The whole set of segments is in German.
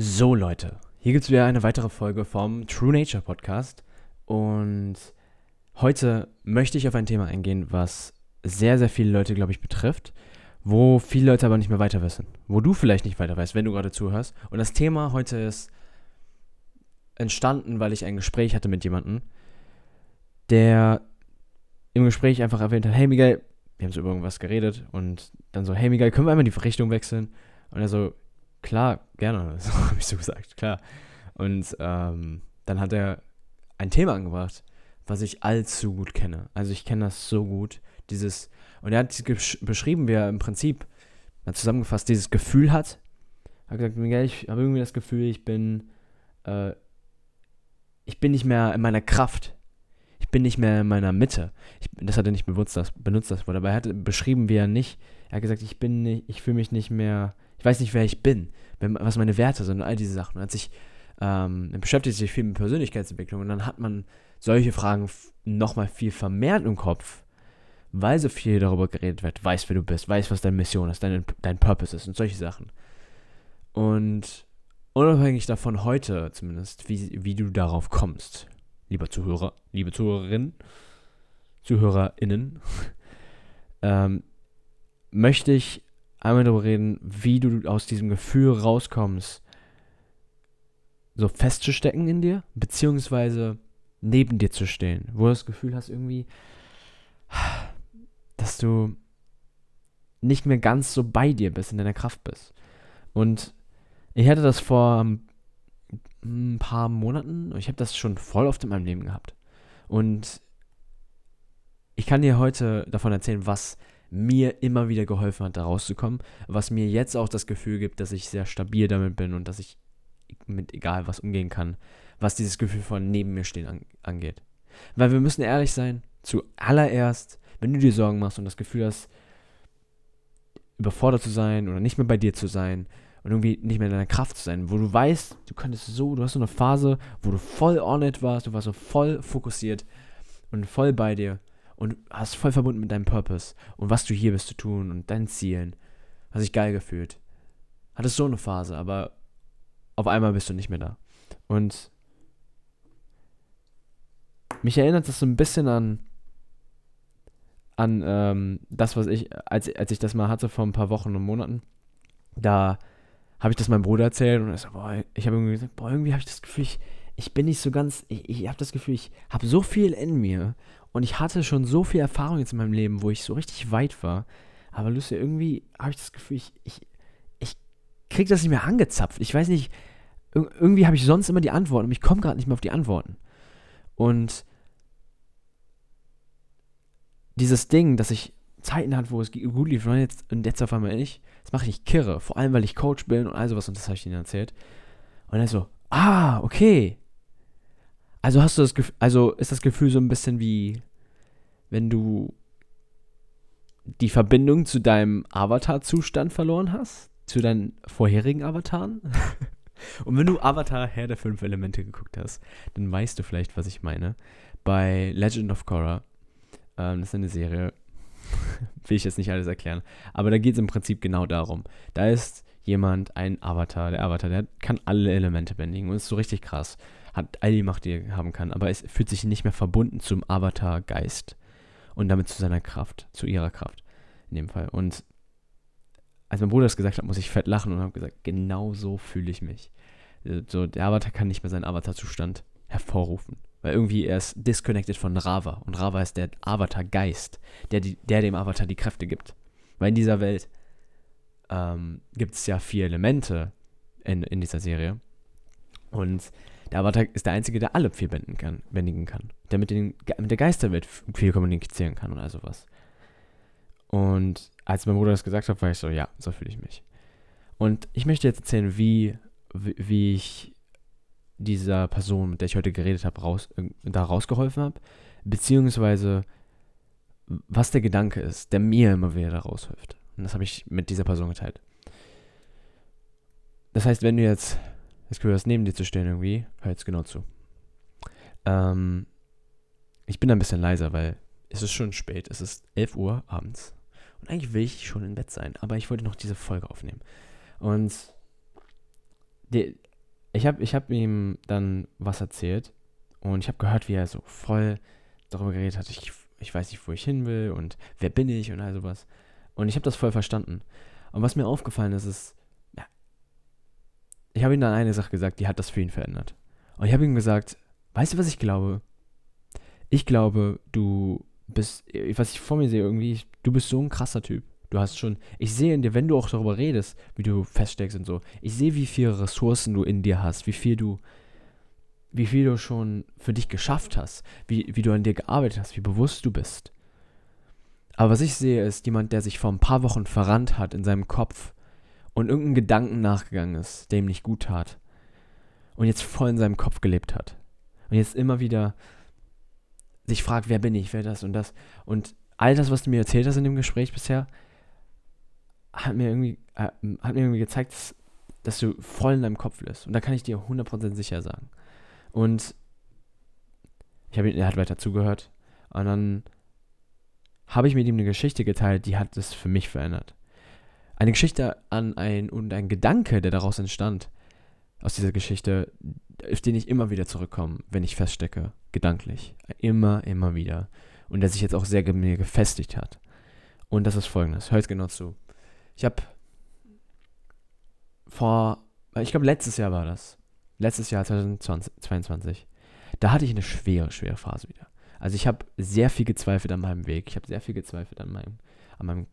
So Leute, hier gibt es wieder eine weitere Folge vom True Nature Podcast und heute möchte ich auf ein Thema eingehen, was sehr, sehr viele Leute, glaube ich, betrifft, wo viele Leute aber nicht mehr weiter wissen, wo du vielleicht nicht weiter weißt, wenn du gerade zuhörst. Und das Thema heute ist entstanden, weil ich ein Gespräch hatte mit jemandem, der im Gespräch einfach erwähnt hat, hey Miguel, wir haben so über irgendwas geredet und dann so, hey Miguel, können wir einmal die Richtung wechseln? Und er so, klar, gerne, so habe ich so gesagt, klar. Und ähm, dann hat er ein Thema angebracht, was ich allzu gut kenne. Also ich kenne das so gut, dieses, und er hat beschrieben, wie er im Prinzip, mal zusammengefasst, dieses Gefühl hat. Er hat gesagt, Miguel, ich habe irgendwie das Gefühl, ich bin, äh, ich bin nicht mehr in meiner Kraft ich bin nicht mehr in meiner Mitte. Ich, das hat er nicht benutzt, das, benutzt, das Wort, aber er hat beschrieben, wie er nicht, er hat gesagt, ich bin nicht, ich fühle mich nicht mehr, ich weiß nicht, wer ich bin, was meine Werte sind und all diese Sachen. Und hat sich, ähm, beschäftigt sich viel mit Persönlichkeitsentwicklung und dann hat man solche Fragen nochmal viel vermehrt im Kopf, weil so viel darüber geredet wird, weiß, wer du bist, weiß, was deine Mission ist, dein, dein Purpose ist und solche Sachen. Und unabhängig davon heute zumindest, wie, wie du darauf kommst, lieber Zuhörer, liebe Zuhörerinnen, ZuhörerInnen, ähm, möchte ich einmal darüber reden, wie du aus diesem Gefühl rauskommst, so festzustecken in dir, beziehungsweise neben dir zu stehen, wo du das Gefühl hast irgendwie, dass du nicht mehr ganz so bei dir bist, in deiner Kraft bist. Und ich hatte das vor ein paar Monaten. Ich habe das schon voll oft in meinem Leben gehabt. Und ich kann dir heute davon erzählen, was mir immer wieder geholfen hat, da rauszukommen. Was mir jetzt auch das Gefühl gibt, dass ich sehr stabil damit bin und dass ich mit egal was umgehen kann, was dieses Gefühl von neben mir stehen an, angeht. Weil wir müssen ehrlich sein, zuallererst, wenn du dir Sorgen machst und das Gefühl hast, überfordert zu sein oder nicht mehr bei dir zu sein, und irgendwie nicht mehr in deiner Kraft zu sein, wo du weißt, du könntest so, du hast so eine Phase, wo du voll on it warst, du warst so voll fokussiert und voll bei dir und hast voll verbunden mit deinem Purpose und was du hier bist zu tun und deinen Zielen. Hast dich geil gefühlt. Hattest so eine Phase, aber auf einmal bist du nicht mehr da. Und mich erinnert das so ein bisschen an an ähm, das, was ich, als, als ich das mal hatte vor ein paar Wochen und Monaten, da habe ich das meinem Bruder erzählt und er so, boah, ich habe irgendwie gesagt, boah, irgendwie habe ich das Gefühl, ich, ich bin nicht so ganz, ich, ich habe das Gefühl, ich habe so viel in mir und ich hatte schon so viel Erfahrung jetzt in meinem Leben, wo ich so richtig weit war. Aber Lucy, irgendwie habe ich das Gefühl, ich, ich, ich kriege das nicht mehr angezapft. Ich weiß nicht, irgendwie habe ich sonst immer die Antworten und ich komme gerade nicht mehr auf die Antworten. Und dieses Ding, dass ich Zeiten hatte, wo es gut lief und jetzt, und jetzt auf einmal nicht, das mache ich kirre. Vor allem, weil ich Coach bin und all sowas und das habe ich ihnen erzählt. Und er so, ah, okay. Also hast du das Gefühl, also ist das Gefühl so ein bisschen wie, wenn du die Verbindung zu deinem Avatar-Zustand verloren hast? Zu deinen vorherigen Avataren? und wenn du Avatar Herr der fünf Elemente geguckt hast, dann weißt du vielleicht, was ich meine. Bei Legend of Korra, ähm, das ist eine Serie, will ich jetzt nicht alles erklären. Aber da geht es im Prinzip genau darum. Da ist jemand, ein Avatar, der Avatar, der kann alle Elemente bändigen und ist so richtig krass. Hat all die Macht, die er haben kann, aber es fühlt sich nicht mehr verbunden zum Avatar-Geist und damit zu seiner Kraft, zu ihrer Kraft in dem Fall. Und als mein Bruder das gesagt hat, muss ich fett lachen und habe gesagt, genau so fühle ich mich. So, der Avatar kann nicht mehr seinen Avatar-Zustand hervorrufen. Weil irgendwie er ist disconnected von Rava. Und Rava ist der Avatar-Geist, der, der dem Avatar die Kräfte gibt. Weil in dieser Welt ähm, gibt es ja vier Elemente in, in dieser Serie. Und der Avatar ist der Einzige, der alle vier bändigen kann, bändigen kann. Der mit, den, mit der Geisterwelt viel kommunizieren kann und all sowas. Und als mein Bruder das gesagt hat, war ich so, ja, so fühle ich mich. Und ich möchte jetzt erzählen, wie, wie, wie ich dieser Person, mit der ich heute geredet habe, raus, äh, da rausgeholfen habe, beziehungsweise was der Gedanke ist, der mir immer wieder da raushilft. Und das habe ich mit dieser Person geteilt. Das heißt, wenn du jetzt das Gefühl hast, neben dir zu stehen irgendwie, hör jetzt genau zu. Ähm, ich bin ein bisschen leiser, weil es ist schon spät. Es ist 11 Uhr abends. Und eigentlich will ich schon in Bett sein, aber ich wollte noch diese Folge aufnehmen. Und die, ich habe ich hab ihm dann was erzählt und ich habe gehört, wie er so voll darüber geredet hat, ich, ich weiß nicht, wo ich hin will und wer bin ich und all sowas. Und ich habe das voll verstanden. Und was mir aufgefallen ist, ist, ja, ich habe ihm dann eine Sache gesagt, die hat das für ihn verändert. Und ich habe ihm gesagt, weißt du, was ich glaube? Ich glaube, du bist, was ich vor mir sehe, irgendwie, du bist so ein krasser Typ. Du hast schon, ich sehe in dir, wenn du auch darüber redest, wie du feststeckst und so, ich sehe, wie viele Ressourcen du in dir hast, wie viel du, wie viel du schon für dich geschafft hast, wie, wie du an dir gearbeitet hast, wie bewusst du bist. Aber was ich sehe, ist jemand, der sich vor ein paar Wochen verrannt hat in seinem Kopf und irgendeinen Gedanken nachgegangen ist, der ihm nicht gut tat. Und jetzt voll in seinem Kopf gelebt hat. Und jetzt immer wieder sich fragt, wer bin ich, wer das und das. Und all das, was du mir erzählt hast in dem Gespräch bisher, hat mir irgendwie, äh, hat mir irgendwie gezeigt, dass, dass, du voll in deinem Kopf bist. Und da kann ich dir 100% sicher sagen. Und ich habe er hat weiter zugehört. Und dann habe ich mit ihm eine Geschichte geteilt, die hat es für mich verändert. Eine Geschichte an ein und ein Gedanke, der daraus entstand, aus dieser Geschichte, auf den ich immer wieder zurückkomme, wenn ich feststecke, gedanklich. Immer, immer wieder. Und der sich jetzt auch sehr mir gefestigt hat. Und das ist folgendes. Hört genau zu. Ich habe vor, ich glaube, letztes Jahr war das. Letztes Jahr 2022. Da hatte ich eine schwere, schwere Phase wieder. Also ich habe sehr viel gezweifelt an meinem Weg. Ich habe sehr viel gezweifelt an meinem, an meinem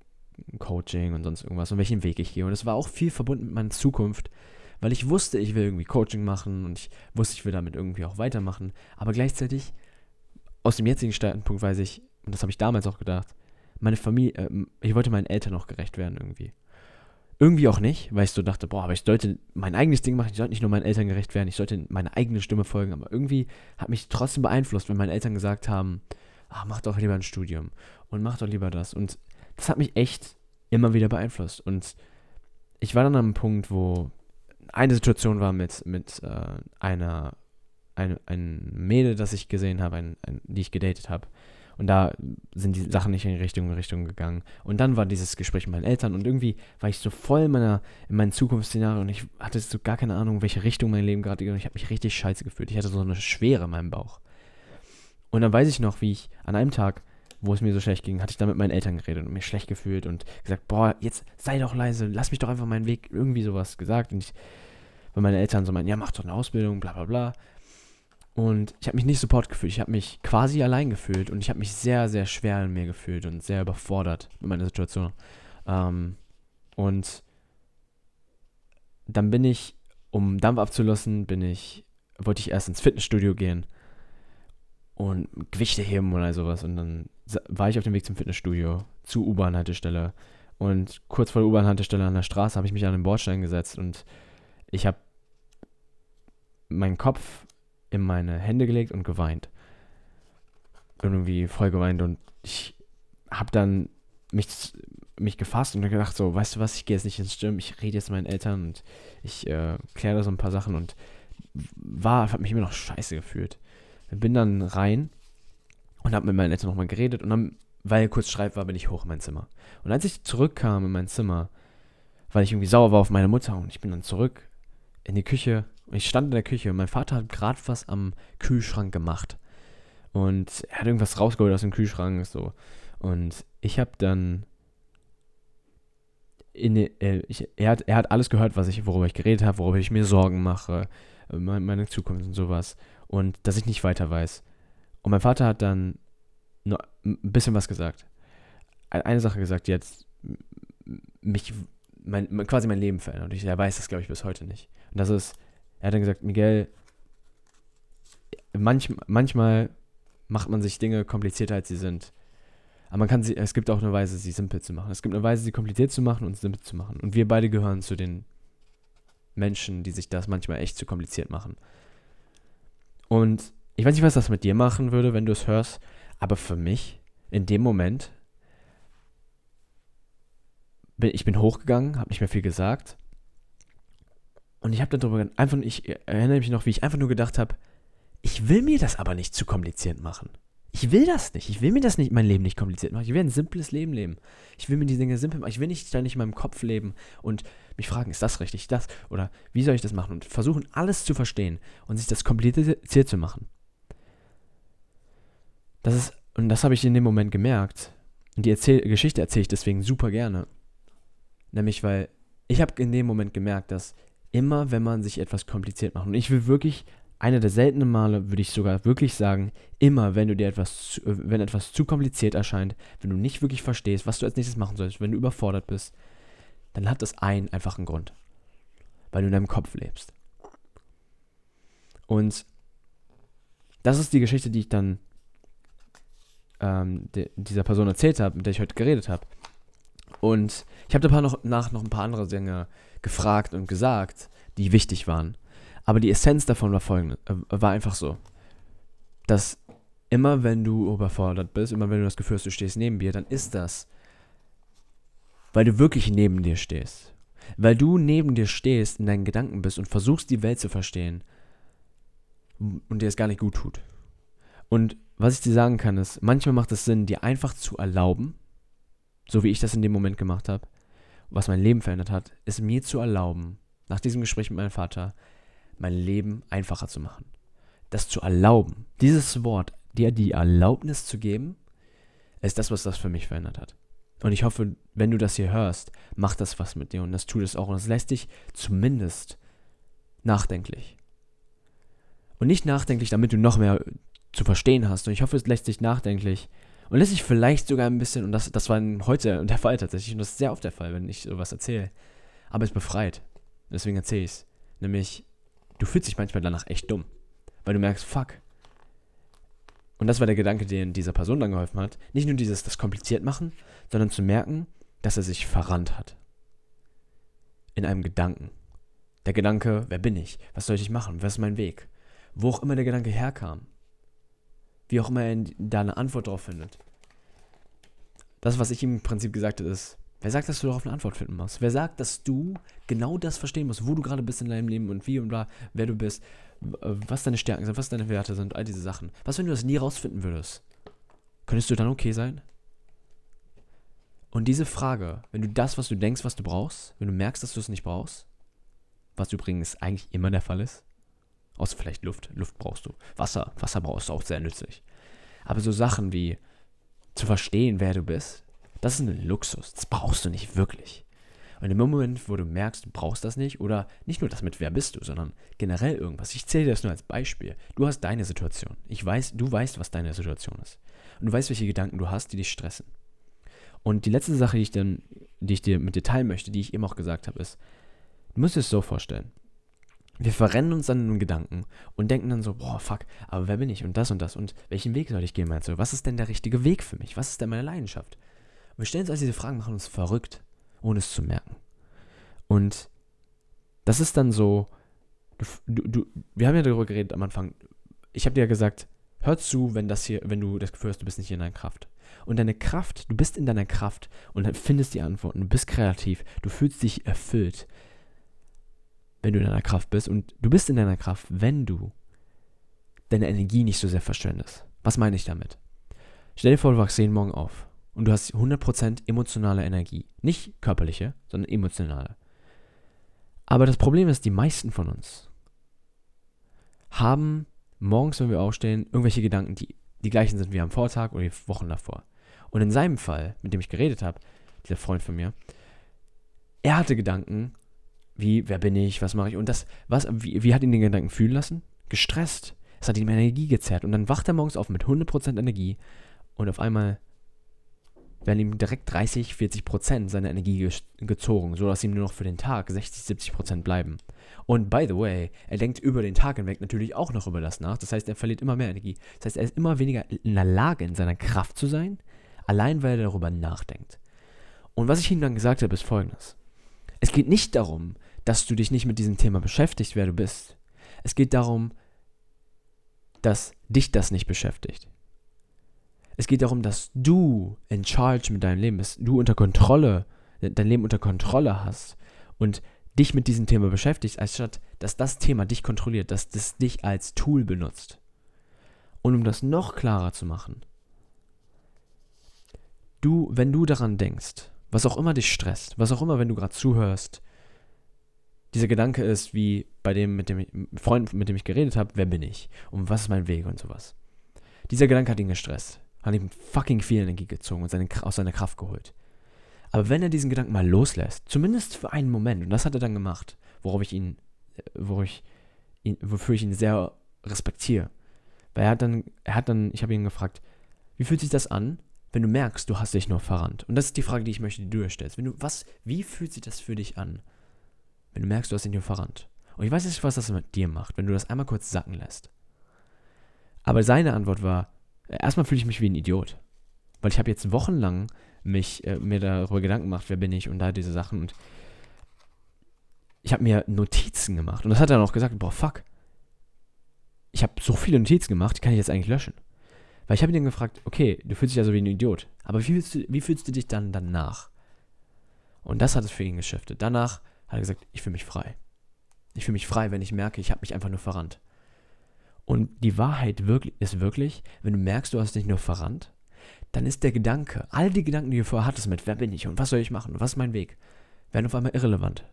Coaching und sonst irgendwas und welchen Weg ich gehe. Und es war auch viel verbunden mit meiner Zukunft, weil ich wusste, ich will irgendwie Coaching machen und ich wusste, ich will damit irgendwie auch weitermachen. Aber gleichzeitig, aus dem jetzigen Standpunkt weiß ich, und das habe ich damals auch gedacht, meine Familie, äh, ich wollte meinen Eltern auch gerecht werden irgendwie. Irgendwie auch nicht, weil ich so dachte, boah, aber ich sollte mein eigenes Ding machen, ich sollte nicht nur meinen Eltern gerecht werden, ich sollte meine eigene Stimme folgen, aber irgendwie hat mich trotzdem beeinflusst, wenn meine Eltern gesagt haben, ach, mach doch lieber ein Studium und mach doch lieber das. Und das hat mich echt immer wieder beeinflusst. Und ich war dann am Punkt, wo eine Situation war mit, mit äh, einer, ein, ein Mädel, das ich gesehen habe, ein, ein, die ich gedatet habe. Und da sind die Sachen nicht in Richtung, Richtung gegangen. Und dann war dieses Gespräch mit meinen Eltern und irgendwie war ich so voll in, meiner, in meinem Zukunftsszenario und ich hatte so gar keine Ahnung, welche Richtung mein Leben gerade geht und ich habe mich richtig scheiße gefühlt. Ich hatte so eine Schwere in meinem Bauch. Und dann weiß ich noch, wie ich an einem Tag, wo es mir so schlecht ging, hatte ich da mit meinen Eltern geredet und mich schlecht gefühlt und gesagt, boah, jetzt sei doch leise, lass mich doch einfach meinen Weg, irgendwie sowas gesagt. Und ich, weil meine Eltern so meinen, ja, mach doch eine Ausbildung, bla bla bla. Und ich habe mich nicht support gefühlt. Ich habe mich quasi allein gefühlt und ich habe mich sehr, sehr schwer in mir gefühlt und sehr überfordert mit meiner Situation. Ähm, und dann bin ich, um Dampf abzulassen, bin ich, wollte ich erst ins Fitnessstudio gehen und Gewichte heben oder sowas. Und dann war ich auf dem Weg zum Fitnessstudio, zur U-Bahn-Haltestelle. Und kurz vor der U-Bahn-Haltestelle an der Straße habe ich mich an den Bordstein gesetzt und ich habe meinen Kopf in meine Hände gelegt und geweint. Irgendwie voll geweint und ich habe dann mich, mich gefasst und gedacht so, weißt du was, ich gehe jetzt nicht ins Gym, ich rede jetzt mit meinen Eltern und ich äh, kläre da so ein paar Sachen und war, habe mich immer noch scheiße gefühlt. Bin dann rein und habe mit meinen Eltern nochmal geredet und dann, weil kurz Schreib war, bin ich hoch in mein Zimmer. Und als ich zurückkam in mein Zimmer, weil ich irgendwie sauer war auf meine Mutter und ich bin dann zurück in die Küche ich stand in der Küche und mein Vater hat gerade was am Kühlschrank gemacht. Und er hat irgendwas rausgeholt aus dem Kühlschrank, so. Und ich habe dann. In, äh, ich, er, hat, er hat alles gehört, was ich, worüber ich geredet habe, worüber ich mir Sorgen mache, äh, meine, Zukunft und sowas. Und dass ich nicht weiter weiß. Und mein Vater hat dann ein bisschen was gesagt. Eine Sache gesagt, die jetzt mich, mein, quasi mein Leben verändert. Und ich, er weiß das, glaube ich, bis heute nicht. Und das ist, er hat dann gesagt, Miguel, manch, manchmal macht man sich Dinge komplizierter, als sie sind. Aber man kann sie, es gibt auch eine Weise, sie simpel zu machen. Es gibt eine Weise, sie kompliziert zu machen und simpel zu machen. Und wir beide gehören zu den Menschen, die sich das manchmal echt zu kompliziert machen. Und ich weiß nicht, was das mit dir machen würde, wenn du es hörst, aber für mich, in dem Moment, ich bin hochgegangen, habe nicht mehr viel gesagt und ich habe darüber einfach, ich erinnere mich noch, wie ich einfach nur gedacht habe, ich will mir das aber nicht zu kompliziert machen. Ich will das nicht. Ich will mir das nicht, mein Leben nicht kompliziert machen. Ich will ein simples Leben leben. Ich will mir die Dinge simpel machen. Ich will nicht ständig in meinem Kopf leben und mich fragen, ist das richtig, das? Oder wie soll ich das machen? Und versuchen, alles zu verstehen und sich das kompliziert zu machen. Das ist, und das habe ich in dem Moment gemerkt. Und die Erzähl Geschichte erzähle ich deswegen super gerne. Nämlich, weil ich habe in dem Moment gemerkt, dass immer, wenn man sich etwas kompliziert macht, und ich will wirklich einer der seltenen Male würde ich sogar wirklich sagen, immer wenn du dir etwas, zu, äh, wenn etwas zu kompliziert erscheint, wenn du nicht wirklich verstehst, was du als nächstes machen sollst, wenn du überfordert bist, dann hat das einen einfachen Grund. Weil du in deinem Kopf lebst. Und das ist die Geschichte, die ich dann ähm, de, dieser Person erzählt habe, mit der ich heute geredet habe. Und ich habe danach noch, noch ein paar andere Dinge gefragt und gesagt, die wichtig waren. Aber die Essenz davon war folgende, äh, war einfach so, dass immer wenn du überfordert bist, immer wenn du das Gefühl hast, du stehst neben dir, dann ist das, weil du wirklich neben dir stehst. Weil du neben dir stehst, in deinen Gedanken bist und versuchst, die Welt zu verstehen und dir es gar nicht gut tut. Und was ich dir sagen kann, ist, manchmal macht es Sinn, dir einfach zu erlauben, so wie ich das in dem Moment gemacht habe, was mein Leben verändert hat, ist mir zu erlauben, nach diesem Gespräch mit meinem Vater, mein Leben einfacher zu machen. Das zu erlauben, dieses Wort, dir die Erlaubnis zu geben, ist das, was das für mich verändert hat. Und ich hoffe, wenn du das hier hörst, macht das was mit dir und das tut es auch. Und das lässt dich zumindest nachdenklich. Und nicht nachdenklich, damit du noch mehr zu verstehen hast. Und ich hoffe, es lässt dich nachdenklich und lässt dich vielleicht sogar ein bisschen, und das, das war heute der Fall tatsächlich, und das ist sehr oft der Fall, wenn ich sowas erzähle, aber es befreit. Deswegen erzähle ich es. Nämlich, du fühlst dich manchmal danach echt dumm. Weil du merkst, fuck. Und das war der Gedanke, den dieser Person dann geholfen hat. Nicht nur dieses, das kompliziert machen, sondern zu merken, dass er sich verrannt hat. In einem Gedanken. Der Gedanke, wer bin ich? Was soll ich machen? Was ist mein Weg? Wo auch immer der Gedanke herkam. Wie auch immer er da eine Antwort drauf findet. Das, was ich ihm im Prinzip gesagt habe, ist, Wer sagt, dass du darauf eine Antwort finden musst? Wer sagt, dass du genau das verstehen musst, wo du gerade bist in deinem Leben und wie und bla, wer du bist, was deine Stärken sind, was deine Werte sind, all diese Sachen. Was, wenn du das nie rausfinden würdest? Könntest du dann okay sein? Und diese Frage, wenn du das, was du denkst, was du brauchst, wenn du merkst, dass du es nicht brauchst, was übrigens eigentlich immer der Fall ist, außer vielleicht Luft, Luft brauchst du, Wasser, Wasser brauchst du auch sehr nützlich. Aber so Sachen wie zu verstehen, wer du bist, das ist ein Luxus. Das brauchst du nicht wirklich. Und im Moment, wo du merkst, du brauchst das nicht, oder nicht nur das mit wer bist du, sondern generell irgendwas. Ich zähle das nur als Beispiel. Du hast deine Situation. Ich weiß, du weißt, was deine Situation ist. Und du weißt, welche Gedanken du hast, die dich stressen. Und die letzte Sache, die ich, dann, die ich dir mit dir teilen möchte, die ich eben auch gesagt habe, ist, du musst dir es so vorstellen. Wir verrennen uns dann in Gedanken und denken dann so, boah, fuck, aber wer bin ich und das und das und welchen Weg soll ich gehen, meinst du? Was ist denn der richtige Weg für mich? Was ist denn meine Leidenschaft? Und wir stellen uns also diese Fragen, machen uns verrückt, ohne es zu merken. Und das ist dann so, du, du, wir haben ja darüber geredet am Anfang. Ich habe dir ja gesagt, hör zu, wenn das hier, wenn du das Gefühl hast, du bist nicht in deiner Kraft. Und deine Kraft, du bist in deiner Kraft und findest die Antworten, du bist kreativ, du fühlst dich erfüllt, wenn du in deiner Kraft bist. Und du bist in deiner Kraft, wenn du deine Energie nicht so sehr verschwendest. Was meine ich damit? Stell dir vor, du wachst jeden Morgen auf und du hast 100% emotionale Energie. Nicht körperliche, sondern emotionale. Aber das Problem ist, die meisten von uns haben morgens, wenn wir aufstehen, irgendwelche Gedanken, die die gleichen sind wie am Vortag oder die Wochen davor. Und in seinem Fall, mit dem ich geredet habe, dieser Freund von mir, er hatte Gedanken wie, wer bin ich, was mache ich und das, was, wie, wie hat ihn den Gedanken fühlen lassen? Gestresst. Es hat ihm Energie gezerrt und dann wacht er morgens auf mit 100% Energie und auf einmal werden ihm direkt 30, 40 Prozent seiner Energie ge gezogen, sodass ihm nur noch für den Tag 60, 70 Prozent bleiben. Und by the way, er denkt über den Tag hinweg natürlich auch noch über das nach. Das heißt, er verliert immer mehr Energie. Das heißt, er ist immer weniger in der Lage, in seiner Kraft zu sein, allein weil er darüber nachdenkt. Und was ich ihm dann gesagt habe, ist folgendes. Es geht nicht darum, dass du dich nicht mit diesem Thema beschäftigst, wer du bist. Es geht darum, dass dich das nicht beschäftigt. Es geht darum, dass du in charge mit deinem Leben bist, du unter Kontrolle, dein Leben unter Kontrolle hast und dich mit diesem Thema beschäftigst, anstatt dass das Thema dich kontrolliert, dass das dich als Tool benutzt. Und um das noch klarer zu machen, du, wenn du daran denkst, was auch immer dich stresst, was auch immer, wenn du gerade zuhörst, dieser Gedanke ist, wie bei dem, mit dem Freund, mit dem ich geredet habe, wer bin ich? Und was ist mein Weg und sowas. Dieser Gedanke hat ihn gestresst, hat ihm fucking viel Energie gezogen und seine, aus seiner Kraft geholt. Aber wenn er diesen Gedanken mal loslässt, zumindest für einen Moment, und das hat er dann gemacht, worauf ich ihn, äh, wo ich ihn, wofür ich ihn sehr respektiere. Weil er hat dann, er hat dann, ich habe ihn gefragt, wie fühlt sich das an, wenn du merkst, du hast dich nur verrannt? Und das ist die Frage, die ich möchte, die du dir stellst. Wenn du, was, wie fühlt sich das für dich an, wenn du merkst, du hast nur verrannt? Und ich weiß nicht, was das mit dir macht, wenn du das einmal kurz sacken lässt. Aber seine Antwort war, äh, erstmal fühle ich mich wie ein Idiot. Weil ich habe jetzt wochenlang mich, äh, mir darüber Gedanken gemacht, wer bin ich und da diese Sachen und ich habe mir Notizen gemacht. Und das hat er dann auch gesagt, boah, fuck. Ich habe so viele Notizen gemacht, die kann ich jetzt eigentlich löschen. Weil ich habe ihn dann gefragt, okay, du fühlst dich ja so wie ein Idiot, aber wie fühlst, du, wie fühlst du dich dann danach? Und das hat es für ihn geschiftet. Danach hat er gesagt, ich fühle mich frei. Ich fühle mich frei, wenn ich merke, ich habe mich einfach nur verrannt. Und die Wahrheit wirklich, ist wirklich, wenn du merkst, du hast dich nur verrannt, dann ist der Gedanke, all die Gedanken, die du vorher hattest mit, wer bin ich und was soll ich machen und was ist mein Weg, werden auf einmal irrelevant.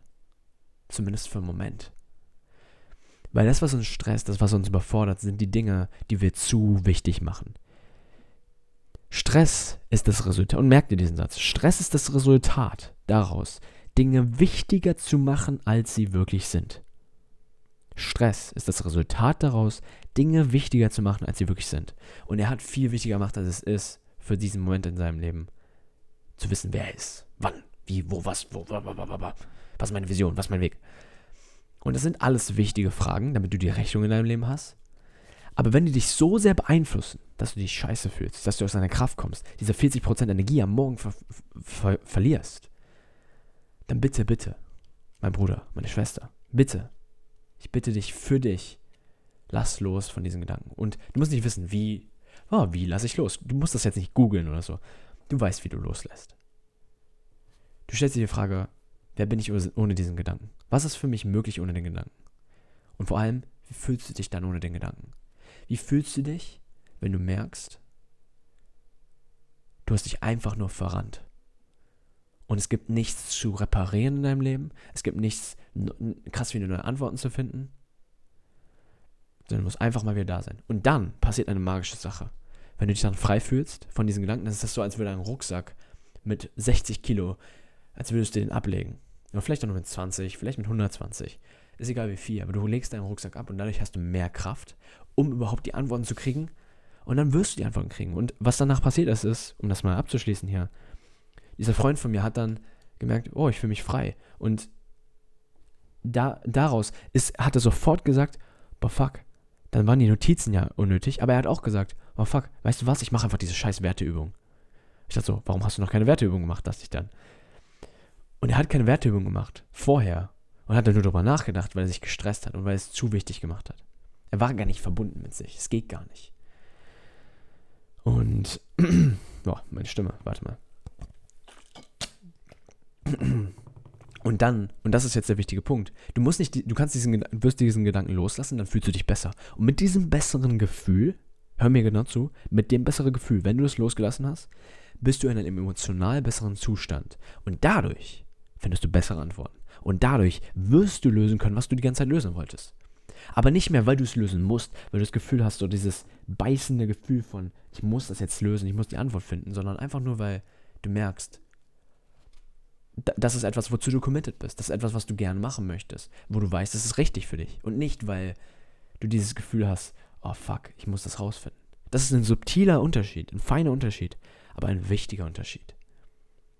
Zumindest für einen Moment. Weil das, was uns stresst, das, was uns überfordert, sind die Dinge, die wir zu wichtig machen. Stress ist das Resultat, und merkt ihr diesen Satz, Stress ist das Resultat daraus, Dinge wichtiger zu machen, als sie wirklich sind. Stress ist das Resultat daraus, Dinge wichtiger zu machen, als sie wirklich sind. Und er hat viel wichtiger gemacht, als es ist, für diesen Moment in seinem Leben zu wissen, wer er ist, wann, wie, wo, was, wo, was ist meine Vision, was ist mein Weg. Und das sind alles wichtige Fragen, damit du die Rechnung in deinem Leben hast. Aber wenn die dich so sehr beeinflussen, dass du dich scheiße fühlst, dass du aus deiner Kraft kommst, diese 40% Energie am Morgen ver ver verlierst, dann bitte, bitte, mein Bruder, meine Schwester, bitte, ich bitte dich für dich, lass los von diesen Gedanken. Und du musst nicht wissen, wie, oh, wie lasse ich los? Du musst das jetzt nicht googeln oder so. Du weißt, wie du loslässt. Du stellst dir die Frage, wer bin ich ohne diesen Gedanken? Was ist für mich möglich ohne den Gedanken? Und vor allem, wie fühlst du dich dann ohne den Gedanken? Wie fühlst du dich, wenn du merkst, du hast dich einfach nur verrannt? Und es gibt nichts zu reparieren in deinem Leben. Es gibt nichts krass viele neue Antworten zu finden. Sondern du musst einfach mal wieder da sein. Und dann passiert eine magische Sache. Wenn du dich dann frei fühlst von diesen Gedanken, dann ist das so, als würde ein Rucksack mit 60 Kilo, als würdest du den ablegen. Oder vielleicht auch nur mit 20, vielleicht mit 120. Ist egal wie viel, aber du legst deinen Rucksack ab und dadurch hast du mehr Kraft, um überhaupt die Antworten zu kriegen. Und dann wirst du die Antworten kriegen. Und was danach passiert ist, ist, um das mal abzuschließen hier, dieser Freund von mir hat dann gemerkt, oh, ich fühle mich frei. Und da, daraus ist, hat er sofort gesagt, boah, fuck, dann waren die Notizen ja unnötig, aber er hat auch gesagt, oh fuck, weißt du was, ich mache einfach diese scheiß Werteübung. Ich dachte so, warum hast du noch keine Werteübung gemacht, dachte ich dann. Und er hat keine Werteübung gemacht, vorher. Und hat dann nur darüber nachgedacht, weil er sich gestresst hat und weil er es zu wichtig gemacht hat. Er war gar nicht verbunden mit sich. Es geht gar nicht. Und, boah, meine Stimme, warte mal. Und dann, und das ist jetzt der wichtige Punkt, du musst nicht, du kannst diesen, wirst diesen Gedanken loslassen, dann fühlst du dich besser. Und mit diesem besseren Gefühl, hör mir genau zu, mit dem besseren Gefühl, wenn du es losgelassen hast, bist du in einem emotional besseren Zustand. Und dadurch findest du bessere Antworten. Und dadurch wirst du lösen können, was du die ganze Zeit lösen wolltest. Aber nicht mehr, weil du es lösen musst, weil du das Gefühl hast, so dieses beißende Gefühl von, ich muss das jetzt lösen, ich muss die Antwort finden, sondern einfach nur, weil du merkst, das ist etwas, wozu du committed bist. Das ist etwas, was du gerne machen möchtest. Wo du weißt, das ist richtig für dich. Und nicht, weil du dieses Gefühl hast, oh fuck, ich muss das rausfinden. Das ist ein subtiler Unterschied, ein feiner Unterschied, aber ein wichtiger Unterschied.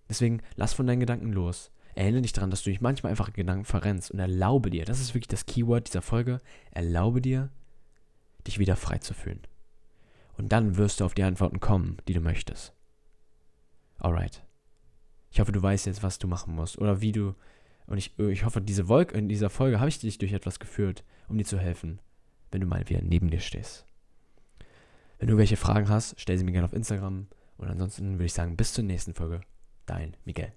Deswegen lass von deinen Gedanken los. Erinnere dich daran, dass du dich manchmal einfach Gedanken verrennst und erlaube dir, das ist wirklich das Keyword dieser Folge, erlaube dir, dich wieder frei zu fühlen. Und dann wirst du auf die Antworten kommen, die du möchtest. Alright. Ich hoffe, du weißt jetzt, was du machen musst oder wie du. Und ich, ich hoffe, diese Wolke, in dieser Folge habe ich dich durch etwas geführt, um dir zu helfen, wenn du mal wieder neben dir stehst. Wenn du welche Fragen hast, stell sie mir gerne auf Instagram. Und ansonsten würde ich sagen, bis zur nächsten Folge. Dein Miguel.